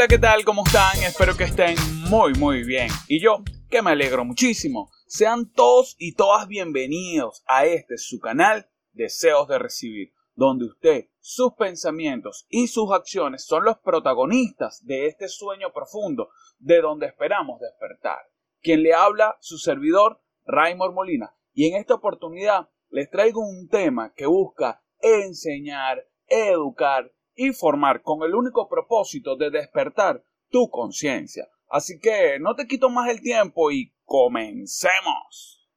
Hola, ¿qué tal? ¿Cómo están? Espero que estén muy, muy bien. Y yo, que me alegro muchísimo. Sean todos y todas bienvenidos a este su canal Deseos de Recibir, donde usted, sus pensamientos y sus acciones son los protagonistas de este sueño profundo de donde esperamos despertar. Quien le habla, su servidor, Raymond Molina. Y en esta oportunidad les traigo un tema que busca enseñar, educar y formar con el único propósito de despertar tu conciencia. Así que no te quito más el tiempo y comencemos.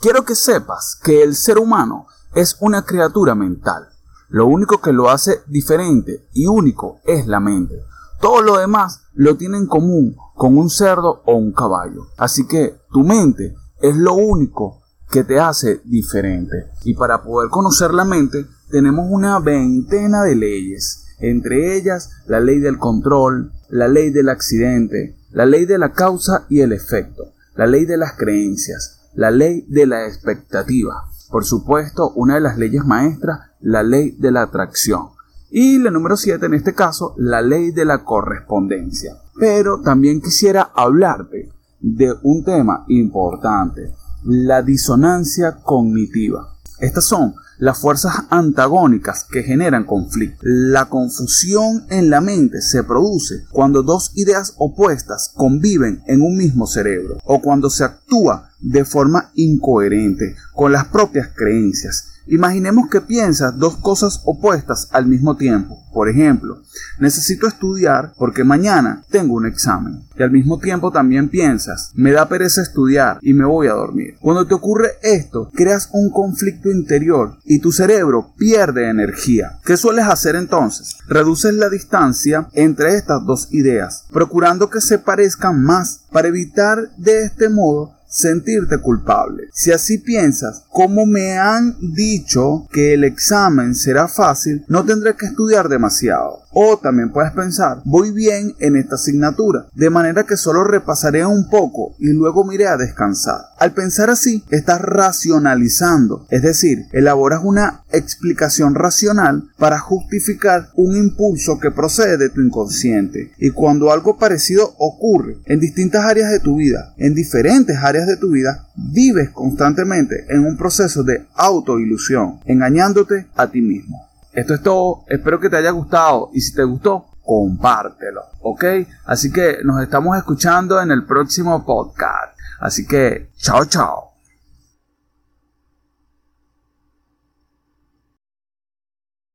Quiero que sepas que el ser humano es una criatura mental. Lo único que lo hace diferente y único es la mente. Todo lo demás lo tiene en común con un cerdo o un caballo. Así que tu mente es lo único que te hace diferente. Y para poder conocer la mente tenemos una veintena de leyes, entre ellas la ley del control, la ley del accidente, la ley de la causa y el efecto, la ley de las creencias, la ley de la expectativa, por supuesto una de las leyes maestras, la ley de la atracción, y la número 7 en este caso, la ley de la correspondencia. Pero también quisiera hablarte de un tema importante, la disonancia cognitiva. Estas son las fuerzas antagónicas que generan conflicto. La confusión en la mente se produce cuando dos ideas opuestas conviven en un mismo cerebro o cuando se actúa de forma incoherente con las propias creencias Imaginemos que piensas dos cosas opuestas al mismo tiempo. Por ejemplo, necesito estudiar porque mañana tengo un examen. Y al mismo tiempo también piensas, me da pereza estudiar y me voy a dormir. Cuando te ocurre esto, creas un conflicto interior y tu cerebro pierde energía. ¿Qué sueles hacer entonces? Reduces la distancia entre estas dos ideas, procurando que se parezcan más para evitar de este modo sentirte culpable. Si así piensas, como me han dicho que el examen será fácil, no tendré que estudiar demasiado. O también puedes pensar, voy bien en esta asignatura, de manera que solo repasaré un poco y luego me iré a descansar. Al pensar así, estás racionalizando, es decir, elaboras una explicación racional para justificar un impulso que procede de tu inconsciente. Y cuando algo parecido ocurre en distintas áreas de tu vida, en diferentes áreas de tu vida, vives constantemente en un proceso de autoilusión, engañándote a ti mismo. Esto es todo, espero que te haya gustado y si te gustó, compártelo, ¿ok? Así que nos estamos escuchando en el próximo podcast. Así que, chao, chao.